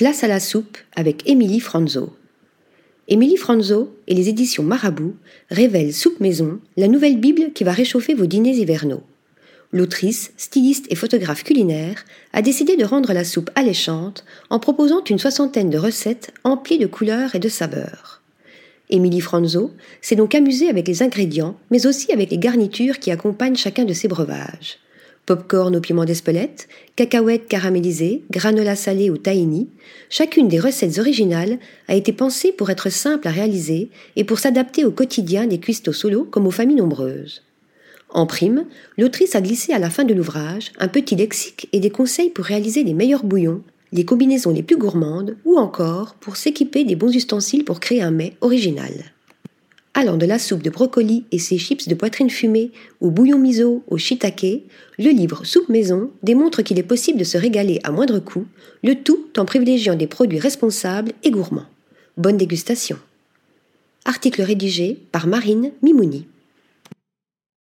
Place à la soupe avec Émilie Franzo. Émilie Franzo et les éditions Marabout révèlent Soupe Maison, la nouvelle Bible qui va réchauffer vos dîners hivernaux. L'autrice, styliste et photographe culinaire a décidé de rendre la soupe alléchante en proposant une soixantaine de recettes emplies de couleurs et de saveurs. Émilie Franzo s'est donc amusée avec les ingrédients, mais aussi avec les garnitures qui accompagnent chacun de ses breuvages. Popcorn au piment d'Espelette, cacahuètes caramélisées, granola salé ou tahini, chacune des recettes originales a été pensée pour être simple à réaliser et pour s'adapter au quotidien des cuistots solo comme aux familles nombreuses. En prime, l'autrice a glissé à la fin de l'ouvrage un petit lexique et des conseils pour réaliser les meilleurs bouillons, les combinaisons les plus gourmandes ou encore pour s'équiper des bons ustensiles pour créer un mets original. Allant de la soupe de brocoli et ses chips de poitrine fumée au bouillon miso au shiitake, le livre Soupe Maison démontre qu'il est possible de se régaler à moindre coût, le tout en privilégiant des produits responsables et gourmands. Bonne dégustation. Article rédigé par Marine Mimouni.